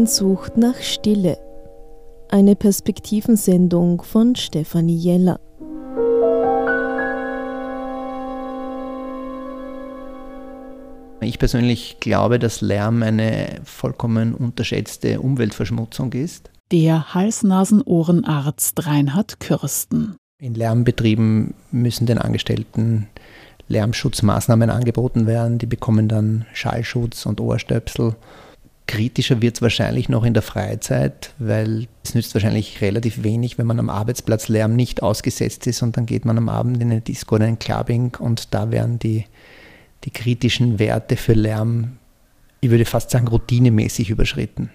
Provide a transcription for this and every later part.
Sehnsucht nach Stille. Eine Perspektivensendung von Stefanie Jeller. Ich persönlich glaube, dass Lärm eine vollkommen unterschätzte Umweltverschmutzung ist. Der Hals-Nasen-Ohrenarzt Reinhard Kürsten. In Lärmbetrieben müssen den Angestellten Lärmschutzmaßnahmen angeboten werden. Die bekommen dann Schallschutz und Ohrstöpsel. Kritischer wird es wahrscheinlich noch in der Freizeit, weil es nützt wahrscheinlich relativ wenig, wenn man am Arbeitsplatz Lärm nicht ausgesetzt ist und dann geht man am Abend in eine Disco oder ein Clubbing und da werden die die kritischen Werte für Lärm, ich würde fast sagen, routinemäßig überschritten.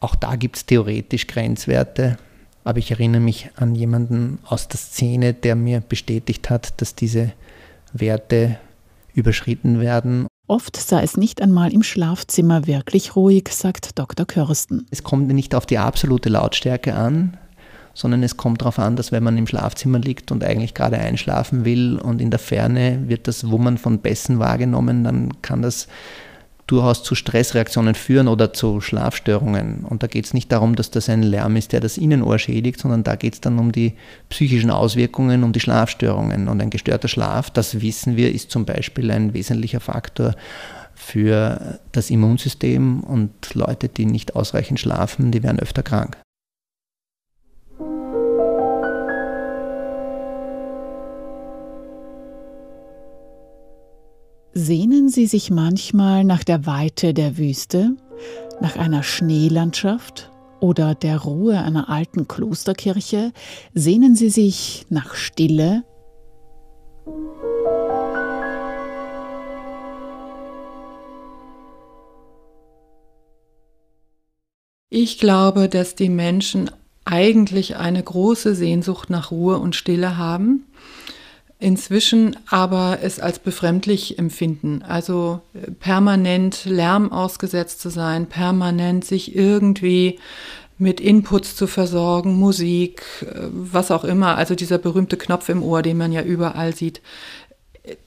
Auch da gibt es theoretisch Grenzwerte, aber ich erinnere mich an jemanden aus der Szene, der mir bestätigt hat, dass diese Werte überschritten werden. Oft sei es nicht einmal im Schlafzimmer wirklich ruhig, sagt Dr. Körsten. Es kommt nicht auf die absolute Lautstärke an, sondern es kommt darauf an, dass wenn man im Schlafzimmer liegt und eigentlich gerade einschlafen will und in der Ferne wird das Wummern von Bässen wahrgenommen, dann kann das durchaus zu Stressreaktionen führen oder zu Schlafstörungen. Und da geht es nicht darum, dass das ein Lärm ist, der das Innenohr schädigt, sondern da geht es dann um die psychischen Auswirkungen, um die Schlafstörungen. Und ein gestörter Schlaf, das wissen wir, ist zum Beispiel ein wesentlicher Faktor für das Immunsystem und Leute, die nicht ausreichend schlafen, die werden öfter krank. Sehnen Sie sich manchmal nach der Weite der Wüste, nach einer Schneelandschaft oder der Ruhe einer alten Klosterkirche? Sehnen Sie sich nach Stille? Ich glaube, dass die Menschen eigentlich eine große Sehnsucht nach Ruhe und Stille haben inzwischen aber es als befremdlich empfinden. Also äh, permanent Lärm ausgesetzt zu sein, permanent sich irgendwie mit Inputs zu versorgen, Musik, äh, was auch immer, also dieser berühmte Knopf im Ohr, den man ja überall sieht.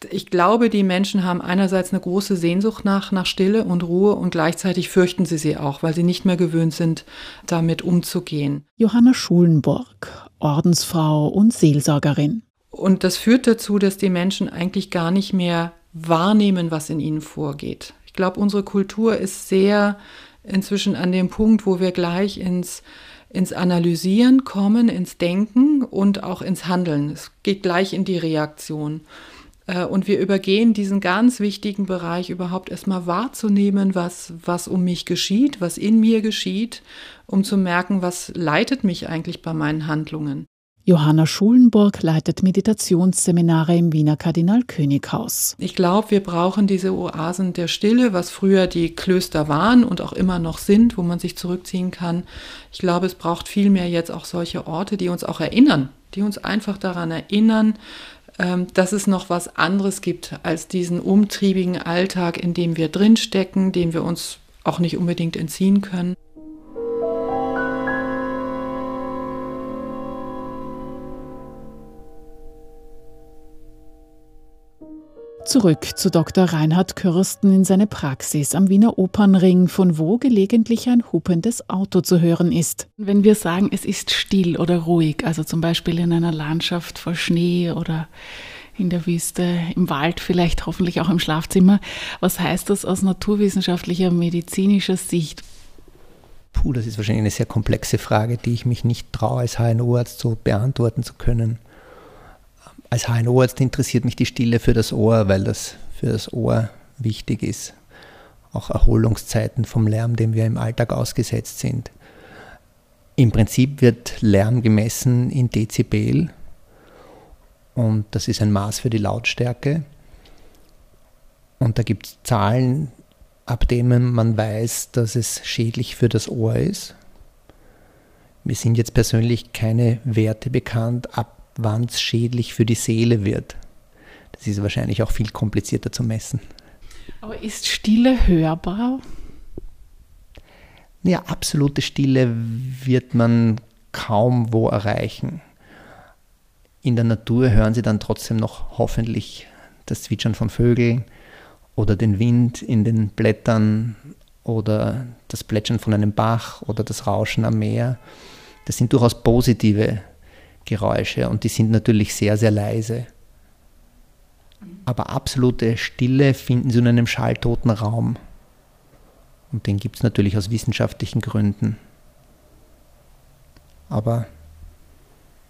Ich glaube, die Menschen haben einerseits eine große Sehnsucht nach, nach Stille und Ruhe und gleichzeitig fürchten sie sie auch, weil sie nicht mehr gewöhnt sind, damit umzugehen. Johanna Schulenburg, Ordensfrau und Seelsorgerin. Und das führt dazu, dass die Menschen eigentlich gar nicht mehr wahrnehmen, was in ihnen vorgeht. Ich glaube, unsere Kultur ist sehr inzwischen an dem Punkt, wo wir gleich ins, ins Analysieren kommen, ins Denken und auch ins Handeln. Es geht gleich in die Reaktion. Äh, und wir übergehen diesen ganz wichtigen Bereich überhaupt erstmal wahrzunehmen, was, was um mich geschieht, was in mir geschieht, um zu merken, was leitet mich eigentlich bei meinen Handlungen. Johanna Schulenburg leitet Meditationsseminare im Wiener Kardinal Könighaus. Ich glaube, wir brauchen diese Oasen der Stille, was früher die Klöster waren und auch immer noch sind, wo man sich zurückziehen kann. Ich glaube, es braucht vielmehr jetzt auch solche Orte, die uns auch erinnern, die uns einfach daran erinnern, ähm, dass es noch was anderes gibt als diesen umtriebigen Alltag, in dem wir drinstecken, dem wir uns auch nicht unbedingt entziehen können. Zurück zu Dr. Reinhard Kürsten in seine Praxis am Wiener Opernring, von wo gelegentlich ein hupendes Auto zu hören ist. Wenn wir sagen, es ist still oder ruhig, also zum Beispiel in einer Landschaft voll Schnee oder in der Wüste, im Wald, vielleicht hoffentlich auch im Schlafzimmer, was heißt das aus naturwissenschaftlicher, medizinischer Sicht? Puh, das ist wahrscheinlich eine sehr komplexe Frage, die ich mich nicht traue, als HNO-Arzt so beantworten zu können als HNO-Arzt interessiert mich die Stille für das Ohr, weil das für das Ohr wichtig ist. Auch Erholungszeiten vom Lärm, dem wir im Alltag ausgesetzt sind. Im Prinzip wird Lärm gemessen in Dezibel und das ist ein Maß für die Lautstärke. Und da gibt es Zahlen, ab denen man weiß, dass es schädlich für das Ohr ist. Mir sind jetzt persönlich keine Werte bekannt, ab wann es schädlich für die Seele wird. Das ist wahrscheinlich auch viel komplizierter zu messen. Aber ist Stille hörbar? Ja, absolute Stille wird man kaum wo erreichen. In der Natur hören Sie dann trotzdem noch hoffentlich das Zwitschern von Vögeln oder den Wind in den Blättern oder das Plätschern von einem Bach oder das Rauschen am Meer. Das sind durchaus positive Geräusche und die sind natürlich sehr, sehr leise. Aber absolute Stille finden Sie in einem schalltoten Raum. Und den gibt es natürlich aus wissenschaftlichen Gründen. Aber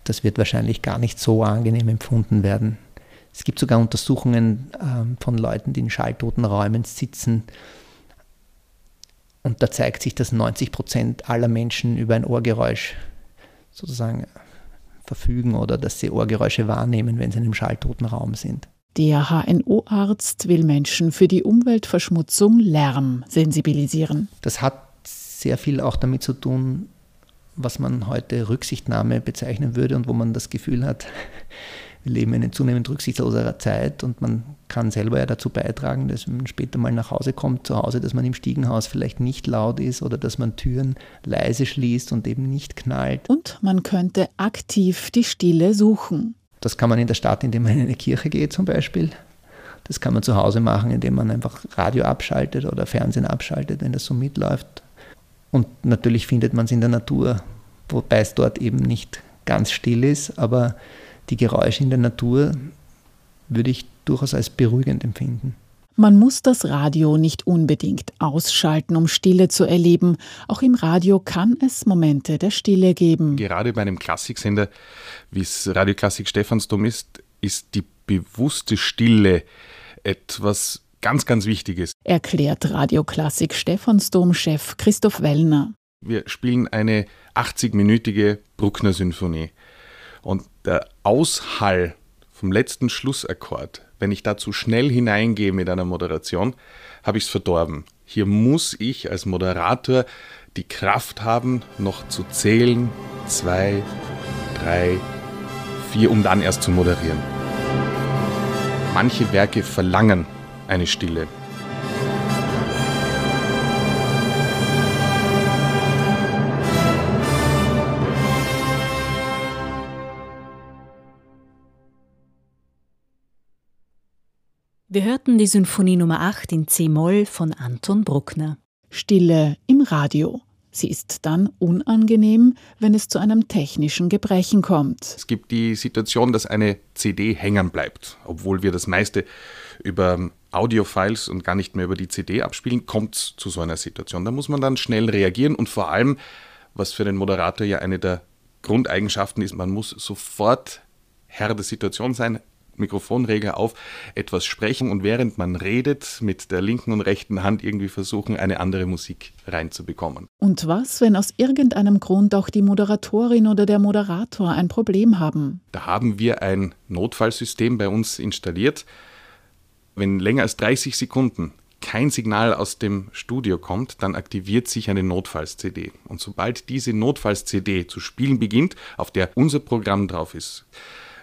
das wird wahrscheinlich gar nicht so angenehm empfunden werden. Es gibt sogar Untersuchungen ähm, von Leuten, die in schalltoten Räumen sitzen. Und da zeigt sich, dass 90 Prozent aller Menschen über ein Ohrgeräusch sozusagen verfügen oder dass sie Ohrgeräusche wahrnehmen, wenn sie in einem schalltoten Raum sind. Der HNO-Arzt will Menschen für die Umweltverschmutzung Lärm sensibilisieren. Das hat sehr viel auch damit zu tun, was man heute Rücksichtnahme bezeichnen würde und wo man das Gefühl hat, wir leben in einer zunehmend rücksichtsloserer Zeit und man kann selber ja dazu beitragen, dass man später mal nach Hause kommt, zu Hause, dass man im Stiegenhaus vielleicht nicht laut ist oder dass man Türen leise schließt und eben nicht knallt. Und man könnte aktiv die Stille suchen. Das kann man in der Stadt, indem man in eine Kirche geht zum Beispiel. Das kann man zu Hause machen, indem man einfach Radio abschaltet oder Fernsehen abschaltet, wenn das so mitläuft. Und natürlich findet man es in der Natur, wobei es dort eben nicht ganz still ist, aber die Geräusche in der Natur würde ich durchaus als beruhigend empfinden. Man muss das Radio nicht unbedingt ausschalten, um Stille zu erleben. Auch im Radio kann es Momente der Stille geben. Gerade bei einem Klassiksender, wie es Radio Klassik Stephansdom ist, ist die bewusste Stille etwas ganz, ganz Wichtiges. Erklärt Radio Klassik Stephansdom-Chef Christoph Wellner. Wir spielen eine 80-minütige Bruckner Sinfonie. Und der Aushall vom letzten Schlussakkord wenn ich da zu schnell hineingehe mit einer Moderation, habe ich es verdorben. Hier muss ich als Moderator die Kraft haben, noch zu zählen, zwei, drei, vier, um dann erst zu moderieren. Manche Werke verlangen eine Stille. Wir hörten die Symphonie Nummer 8 in C-Moll von Anton Bruckner. Stille im Radio. Sie ist dann unangenehm, wenn es zu einem technischen Gebrechen kommt. Es gibt die Situation, dass eine CD hängen bleibt. Obwohl wir das meiste über Audiofiles und gar nicht mehr über die CD abspielen, kommt es zu so einer Situation. Da muss man dann schnell reagieren und vor allem, was für den Moderator ja eine der Grundeigenschaften ist, man muss sofort Herr der Situation sein, Mikrofonregler auf, etwas sprechen und während man redet, mit der linken und rechten Hand irgendwie versuchen, eine andere Musik reinzubekommen. Und was, wenn aus irgendeinem Grund auch die Moderatorin oder der Moderator ein Problem haben? Da haben wir ein Notfallsystem bei uns installiert. Wenn länger als 30 Sekunden kein Signal aus dem Studio kommt, dann aktiviert sich eine Notfalls-CD. Und sobald diese Notfalls-CD zu spielen beginnt, auf der unser Programm drauf ist,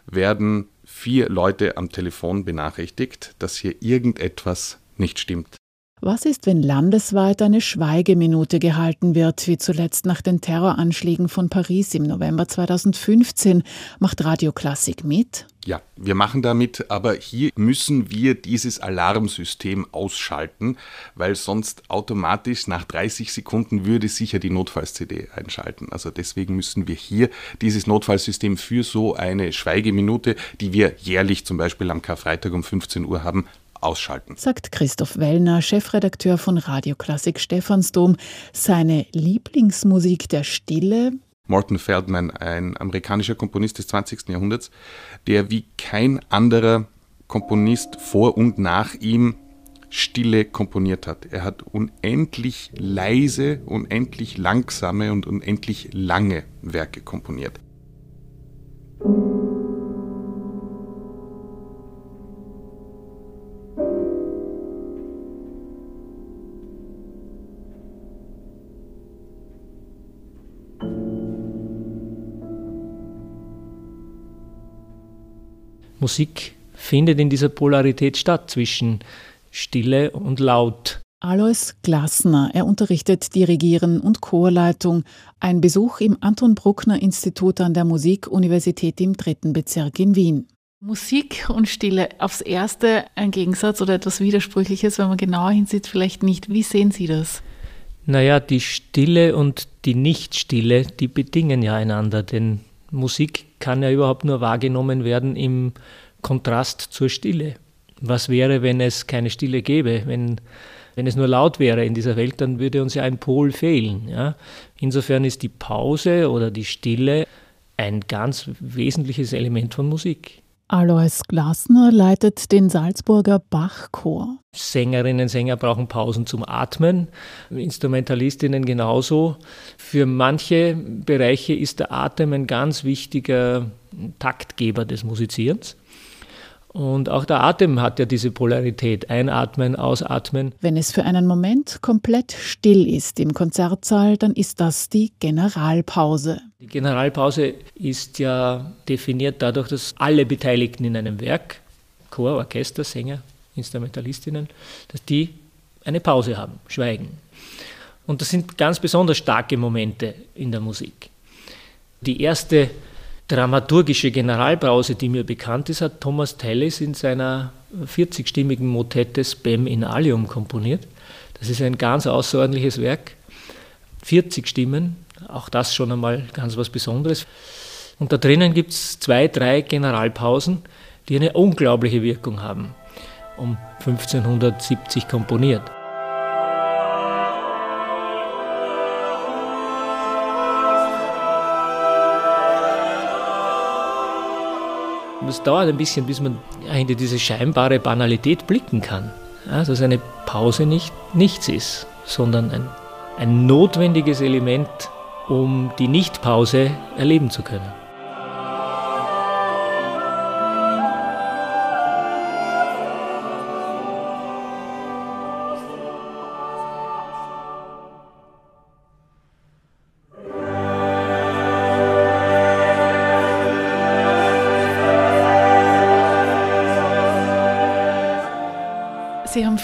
werden vier Leute am Telefon benachrichtigt, dass hier irgendetwas nicht stimmt. Was ist, wenn landesweit eine Schweigeminute gehalten wird, wie zuletzt nach den Terroranschlägen von Paris im November 2015? Macht Radio Klassik mit? Ja, wir machen damit, aber hier müssen wir dieses Alarmsystem ausschalten, weil sonst automatisch nach 30 Sekunden würde sicher die Notfalls-CD einschalten. Also deswegen müssen wir hier dieses Notfallsystem für so eine Schweigeminute, die wir jährlich zum Beispiel am Karfreitag um 15 Uhr haben, ausschalten. Sagt Christoph Wellner, Chefredakteur von Radio Klassik Stephansdom. Seine Lieblingsmusik der Stille Morton Feldman, ein amerikanischer Komponist des 20. Jahrhunderts, der wie kein anderer Komponist vor und nach ihm Stille komponiert hat. Er hat unendlich leise, unendlich langsame und unendlich lange Werke komponiert. Musik findet in dieser Polarität statt zwischen Stille und Laut. Alois Glasner, er unterrichtet Dirigieren und Chorleitung. Ein Besuch im Anton Bruckner Institut an der Musikuniversität im dritten Bezirk in Wien. Musik und Stille, aufs Erste ein Gegensatz oder etwas Widersprüchliches, wenn man genauer hinsieht, vielleicht nicht. Wie sehen Sie das? Naja, die Stille und die Nichtstille, die bedingen ja einander, denn Musik kann ja überhaupt nur wahrgenommen werden im Kontrast zur Stille. Was wäre, wenn es keine Stille gäbe? Wenn, wenn es nur laut wäre in dieser Welt, dann würde uns ja ein Pol fehlen. Ja? Insofern ist die Pause oder die Stille ein ganz wesentliches Element von Musik. Alois Glasner leitet den Salzburger Bachchor. Sängerinnen, Sänger brauchen Pausen zum Atmen, Instrumentalistinnen genauso. Für manche Bereiche ist der Atem ein ganz wichtiger Taktgeber des Musizierens. Und auch der Atem hat ja diese Polarität, einatmen, ausatmen. Wenn es für einen Moment komplett still ist im Konzertsaal, dann ist das die Generalpause. Die Generalpause ist ja definiert dadurch, dass alle Beteiligten in einem Werk, Chor, Orchester, Sänger, Instrumentalistinnen, dass die eine Pause haben, schweigen. Und das sind ganz besonders starke Momente in der Musik. Die erste dramaturgische Generalbrause, die mir bekannt ist, hat Thomas Tallis in seiner 40-stimmigen Motette Spem in Alium komponiert. Das ist ein ganz außerordentliches Werk. 40 Stimmen, auch das schon einmal ganz was Besonderes. Und da drinnen gibt es zwei, drei Generalpausen, die eine unglaubliche Wirkung haben. Um 1570 komponiert. Es dauert ein bisschen, bis man hinter diese scheinbare Banalität blicken kann. Ja, dass eine Pause nicht nichts ist, sondern ein, ein notwendiges Element, um die Nichtpause erleben zu können.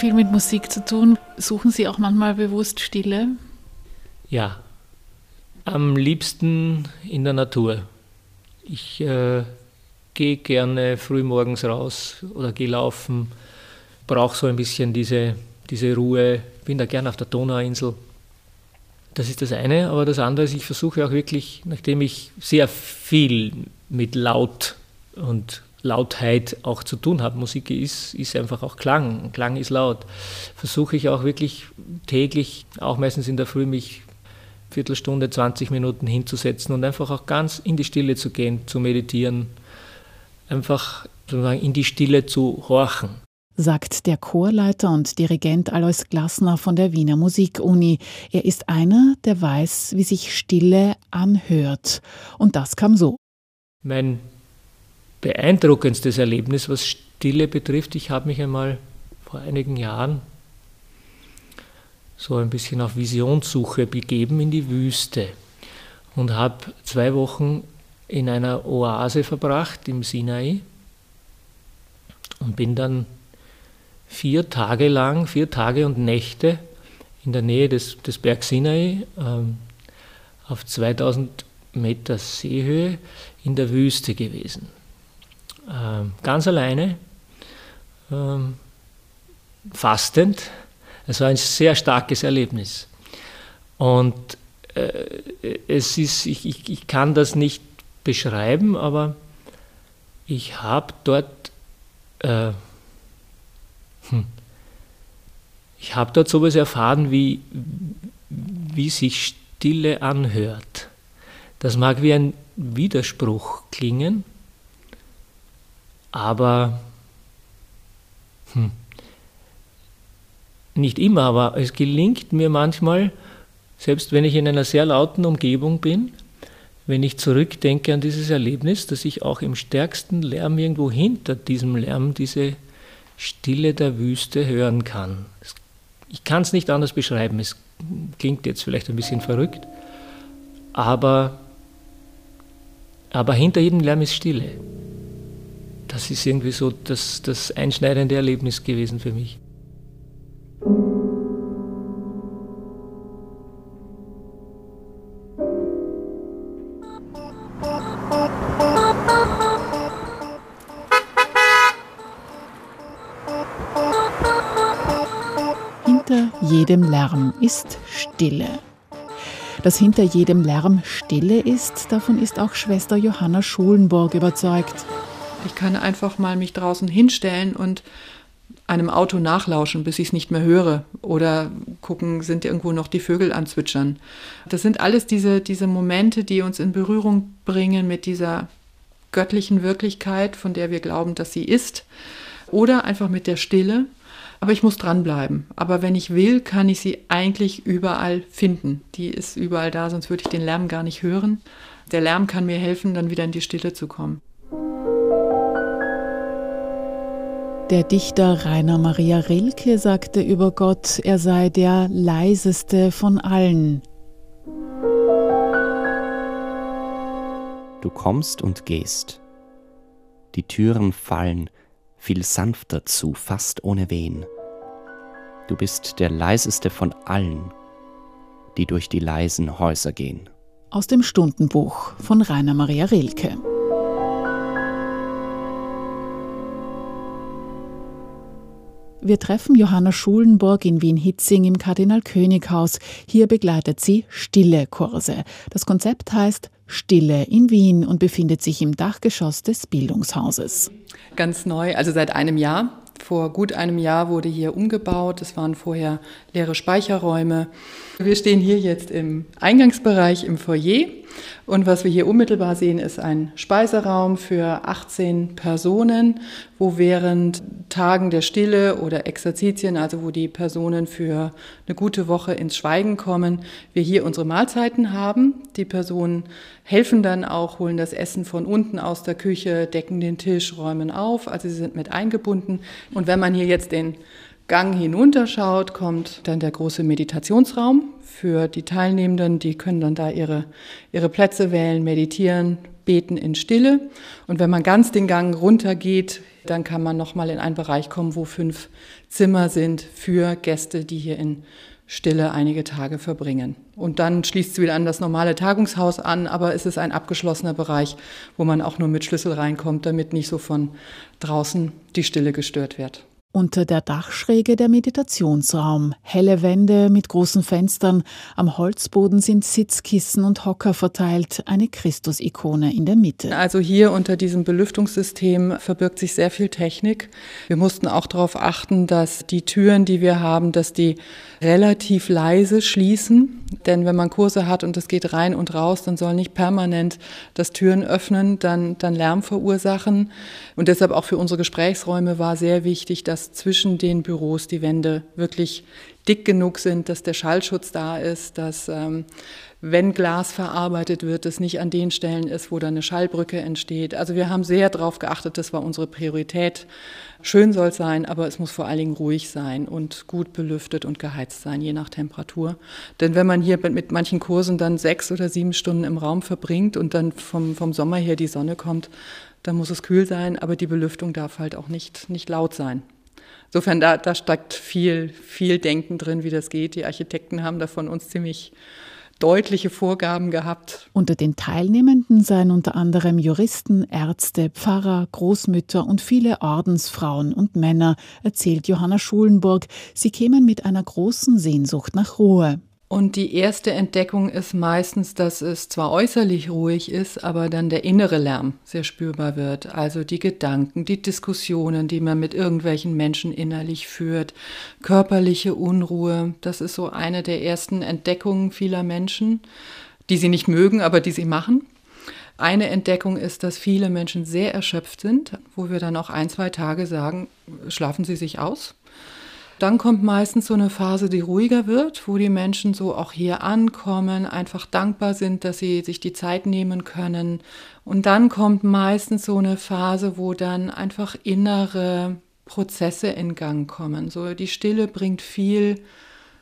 Viel mit Musik zu tun. Suchen Sie auch manchmal bewusst Stille? Ja, am liebsten in der Natur. Ich äh, gehe gerne früh morgens raus oder gehe laufen, brauche so ein bisschen diese, diese Ruhe, bin da gerne auf der Donauinsel. Das ist das eine, aber das andere ist, ich versuche auch wirklich, nachdem ich sehr viel mit Laut und Lautheit auch zu tun habe. Musik ist, ist einfach auch Klang. Klang ist laut. Versuche ich auch wirklich täglich, auch meistens in der Früh, mich Viertelstunde, 20 Minuten hinzusetzen und einfach auch ganz in die Stille zu gehen, zu meditieren, einfach sozusagen in die Stille zu horchen. Sagt der Chorleiter und Dirigent Alois Glasner von der Wiener Musikuni. Er ist einer, der weiß, wie sich Stille anhört. Und das kam so. Mein beeindruckendstes Erlebnis, was Stille betrifft. Ich habe mich einmal vor einigen Jahren so ein bisschen auf Visionssuche begeben in die Wüste und habe zwei Wochen in einer Oase verbracht im Sinai und bin dann vier Tage lang, vier Tage und Nächte in der Nähe des, des Berg Sinai ähm, auf 2000 Meter Seehöhe in der Wüste gewesen. Ähm, ganz alleine, ähm, fastend. Es war ein sehr starkes Erlebnis. Und äh, es ist, ich, ich, ich kann das nicht beschreiben, aber ich habe dort, äh, hm, ich habe dort sowas erfahren, wie, wie sich Stille anhört. Das mag wie ein Widerspruch klingen, aber hm, nicht immer, aber es gelingt mir manchmal, selbst wenn ich in einer sehr lauten Umgebung bin, wenn ich zurückdenke an dieses Erlebnis, dass ich auch im stärksten Lärm irgendwo hinter diesem Lärm diese Stille der Wüste hören kann. Ich kann es nicht anders beschreiben, es klingt jetzt vielleicht ein bisschen verrückt, aber, aber hinter jedem Lärm ist Stille das ist irgendwie so das, das einschneidende Erlebnis gewesen für mich. jedem Lärm ist Stille. Dass hinter jedem Lärm Stille ist, davon ist auch Schwester Johanna Schulenburg überzeugt. Ich kann einfach mal mich draußen hinstellen und einem Auto nachlauschen, bis ich es nicht mehr höre. Oder gucken, sind irgendwo noch die Vögel anzwitschern. Das sind alles diese, diese Momente, die uns in Berührung bringen mit dieser göttlichen Wirklichkeit, von der wir glauben, dass sie ist. Oder einfach mit der Stille. Aber ich muss dranbleiben. Aber wenn ich will, kann ich sie eigentlich überall finden. Die ist überall da, sonst würde ich den Lärm gar nicht hören. Der Lärm kann mir helfen, dann wieder in die Stille zu kommen. Der Dichter Rainer Maria Rilke sagte über Gott, er sei der leiseste von allen. Du kommst und gehst. Die Türen fallen viel sanfter zu, fast ohne Wehen. Du bist der leiseste von allen, die durch die leisen Häuser gehen. Aus dem Stundenbuch von Rainer Maria Rilke. Wir treffen Johanna Schulenburg in Wien-Hitzing im Kardinal-König-Haus. Hier begleitet sie Stille-Kurse. Das Konzept heißt Stille in Wien und befindet sich im Dachgeschoss des Bildungshauses. Ganz neu, also seit einem Jahr. Vor gut einem Jahr wurde hier umgebaut. Es waren vorher leere Speicherräume. Wir stehen hier jetzt im Eingangsbereich im Foyer. Und was wir hier unmittelbar sehen, ist ein Speiseraum für 18 Personen, wo während Tagen der Stille oder Exerzitien, also wo die Personen für eine gute Woche ins Schweigen kommen, wir hier unsere Mahlzeiten haben. Die Personen helfen dann auch, holen das Essen von unten aus der Küche, decken den Tisch, räumen auf. Also sie sind mit eingebunden. Und wenn man hier jetzt den Gang hinunterschaut, kommt dann der große Meditationsraum für die Teilnehmenden. Die können dann da ihre, ihre Plätze wählen, meditieren, beten in Stille. Und wenn man ganz den Gang runtergeht, dann kann man nochmal in einen Bereich kommen, wo fünf Zimmer sind für Gäste, die hier in Stille einige Tage verbringen. Und dann schließt es wieder an das normale Tagungshaus an, aber es ist ein abgeschlossener Bereich, wo man auch nur mit Schlüssel reinkommt, damit nicht so von draußen die Stille gestört wird. Unter der Dachschräge der Meditationsraum, helle Wände mit großen Fenstern, am Holzboden sind Sitzkissen und Hocker verteilt, eine Christusikone in der Mitte. Also hier unter diesem Belüftungssystem verbirgt sich sehr viel Technik. Wir mussten auch darauf achten, dass die Türen, die wir haben, dass die relativ leise schließen. Denn wenn man Kurse hat und es geht rein und raus, dann soll nicht permanent das Türen öffnen, dann, dann Lärm verursachen. Und deshalb auch für unsere Gesprächsräume war sehr wichtig, dass zwischen den Büros die Wände wirklich dick genug sind, dass der Schallschutz da ist, dass ähm, wenn Glas verarbeitet wird, es nicht an den Stellen ist, wo da eine Schallbrücke entsteht. Also wir haben sehr darauf geachtet, das war unsere Priorität. Schön soll es sein, aber es muss vor allen Dingen ruhig sein und gut belüftet und geheizt sein, je nach Temperatur. Denn wenn man hier mit manchen Kursen dann sechs oder sieben Stunden im Raum verbringt und dann vom, vom Sommer her die Sonne kommt, dann muss es kühl sein, aber die Belüftung darf halt auch nicht, nicht laut sein. Insofern, da, da steckt viel, viel Denken drin, wie das geht. Die Architekten haben da von uns ziemlich deutliche Vorgaben gehabt. Unter den Teilnehmenden seien unter anderem Juristen, Ärzte, Pfarrer, Großmütter und viele Ordensfrauen und Männer, erzählt Johanna Schulenburg. Sie kämen mit einer großen Sehnsucht nach Ruhe. Und die erste Entdeckung ist meistens, dass es zwar äußerlich ruhig ist, aber dann der innere Lärm sehr spürbar wird. Also die Gedanken, die Diskussionen, die man mit irgendwelchen Menschen innerlich führt, körperliche Unruhe. Das ist so eine der ersten Entdeckungen vieler Menschen, die sie nicht mögen, aber die sie machen. Eine Entdeckung ist, dass viele Menschen sehr erschöpft sind, wo wir dann auch ein, zwei Tage sagen, schlafen Sie sich aus dann kommt meistens so eine Phase, die ruhiger wird, wo die Menschen so auch hier ankommen, einfach dankbar sind, dass sie sich die Zeit nehmen können. Und dann kommt meistens so eine Phase, wo dann einfach innere Prozesse in Gang kommen. So die Stille bringt viel,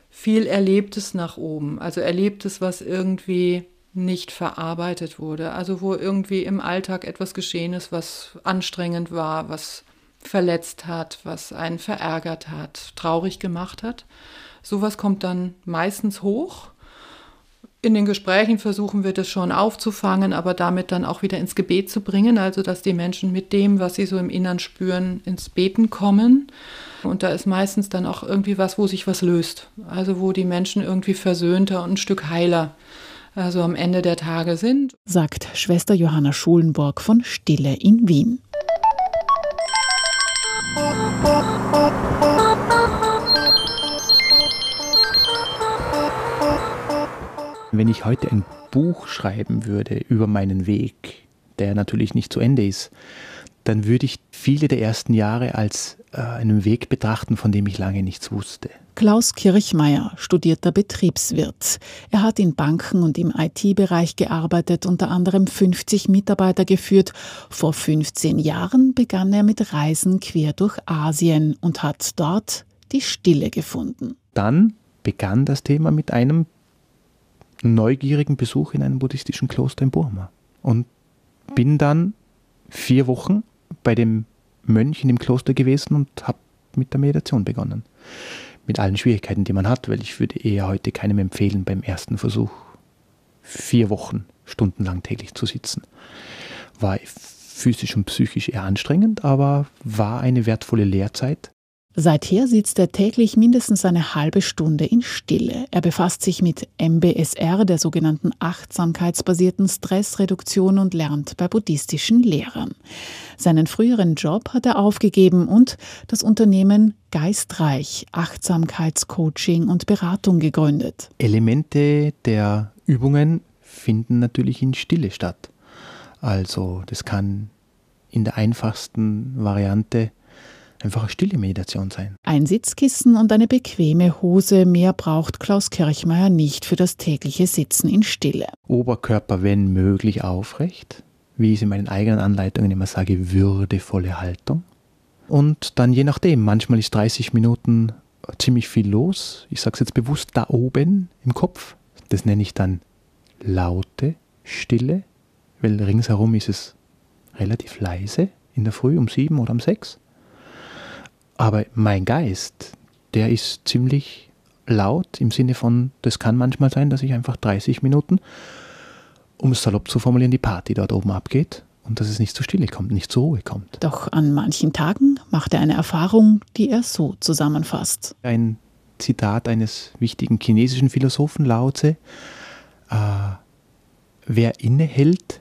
viel Erlebtes nach oben. Also Erlebtes, was irgendwie nicht verarbeitet wurde. Also wo irgendwie im Alltag etwas geschehen ist, was anstrengend war, was verletzt hat, was einen verärgert hat, traurig gemacht hat. Sowas kommt dann meistens hoch. In den Gesprächen versuchen wir das schon aufzufangen, aber damit dann auch wieder ins Gebet zu bringen, also dass die Menschen mit dem, was sie so im Innern spüren, ins Beten kommen. Und da ist meistens dann auch irgendwie was, wo sich was löst. Also wo die Menschen irgendwie versöhnter und ein Stück heiler also am Ende der Tage sind. Sagt Schwester Johanna Schulenburg von Stille in Wien. Wenn ich heute ein Buch schreiben würde über meinen Weg, der natürlich nicht zu Ende ist, dann würde ich viele der ersten Jahre als äh, einen Weg betrachten, von dem ich lange nichts wusste. Klaus Kirchmeier, studierter Betriebswirt. Er hat in Banken und im IT-Bereich gearbeitet, unter anderem 50 Mitarbeiter geführt. Vor 15 Jahren begann er mit Reisen quer durch Asien und hat dort die Stille gefunden. Dann begann das Thema mit einem neugierigen Besuch in einem buddhistischen Kloster in Burma. Und bin dann vier Wochen bei dem Mönch in dem Kloster gewesen und habe mit der Meditation begonnen. Mit allen Schwierigkeiten, die man hat, weil ich würde eher heute keinem empfehlen, beim ersten Versuch vier Wochen stundenlang täglich zu sitzen. War physisch und psychisch eher anstrengend, aber war eine wertvolle Lehrzeit, Seither sitzt er täglich mindestens eine halbe Stunde in Stille. Er befasst sich mit MBSR, der sogenannten achtsamkeitsbasierten Stressreduktion und lernt bei buddhistischen Lehrern. Seinen früheren Job hat er aufgegeben und das Unternehmen Geistreich Achtsamkeitscoaching und Beratung gegründet. Elemente der Übungen finden natürlich in Stille statt. Also das kann in der einfachsten Variante einfach eine stille Meditation sein. Ein Sitzkissen und eine bequeme Hose, mehr braucht Klaus Kirchmeier nicht für das tägliche Sitzen in Stille. Oberkörper, wenn möglich, aufrecht, wie ich es in meinen eigenen Anleitungen immer sage, würdevolle Haltung. Und dann je nachdem, manchmal ist 30 Minuten ziemlich viel los. Ich sage es jetzt bewusst da oben im Kopf. Das nenne ich dann laute Stille, weil ringsherum ist es relativ leise in der Früh um sieben oder um sechs. Aber mein Geist, der ist ziemlich laut im Sinne von, das kann manchmal sein, dass ich einfach 30 Minuten, um es salopp zu formulieren, die Party dort oben abgeht und dass es nicht zur Stille kommt, nicht zur Ruhe kommt. Doch an manchen Tagen macht er eine Erfahrung, die er so zusammenfasst. Ein Zitat eines wichtigen chinesischen Philosophen Lao Tse, äh, wer innehält,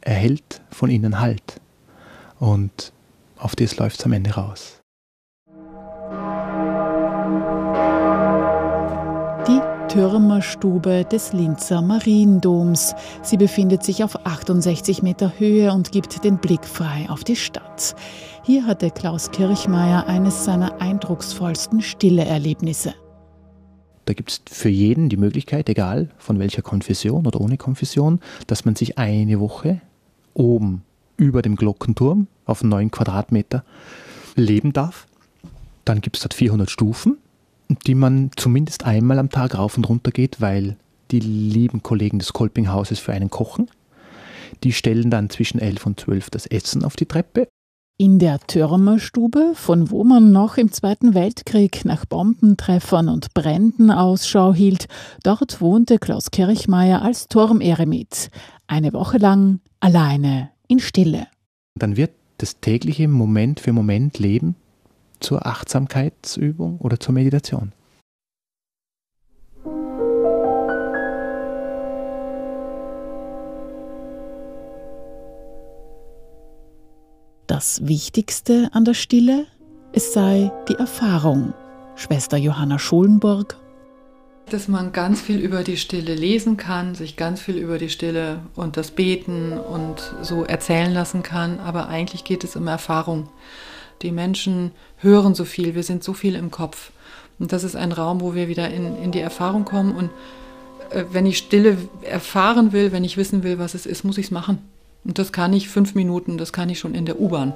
erhält von innen Halt. Und auf das läuft es am Ende raus. Türmerstube des Linzer Mariendoms. Sie befindet sich auf 68 Meter Höhe und gibt den Blick frei auf die Stadt. Hier hatte Klaus Kirchmeier eines seiner eindrucksvollsten Stille-Erlebnisse. Da gibt es für jeden die Möglichkeit, egal von welcher Konfession oder ohne Konfession, dass man sich eine Woche oben über dem Glockenturm auf 9 Quadratmeter leben darf. Dann gibt es dort 400 Stufen die man zumindest einmal am Tag rauf und runter geht, weil die lieben Kollegen des Kolpinghauses für einen kochen. Die stellen dann zwischen elf und zwölf das Essen auf die Treppe. In der Türmerstube, von wo man noch im Zweiten Weltkrieg nach Bombentreffern und Bränden Ausschau hielt, dort wohnte Klaus Kirchmeier als Turmeremit. Eine Woche lang alleine in Stille. Dann wird das tägliche Moment für Moment Leben zur Achtsamkeitsübung oder zur Meditation. Das Wichtigste an der Stille, es sei die Erfahrung. Schwester Johanna Schulenburg. Dass man ganz viel über die Stille lesen kann, sich ganz viel über die Stille und das Beten und so erzählen lassen kann, aber eigentlich geht es um Erfahrung. Die Menschen hören so viel, wir sind so viel im Kopf. Und das ist ein Raum, wo wir wieder in, in die Erfahrung kommen. Und äh, wenn ich Stille erfahren will, wenn ich wissen will, was es ist, muss ich es machen. Und das kann ich fünf Minuten, das kann ich schon in der U-Bahn.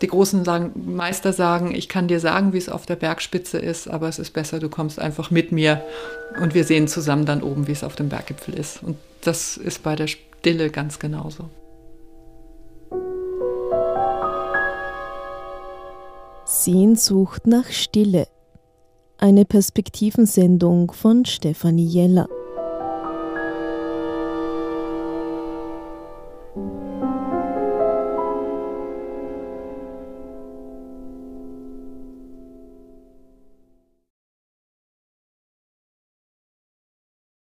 Die großen sagen, Meister sagen, ich kann dir sagen, wie es auf der Bergspitze ist, aber es ist besser, du kommst einfach mit mir und wir sehen zusammen dann oben, wie es auf dem Berggipfel ist. Und das ist bei der Stille ganz genauso. Sehnsucht nach Stille. Eine Perspektivensendung von Stefanie Jeller.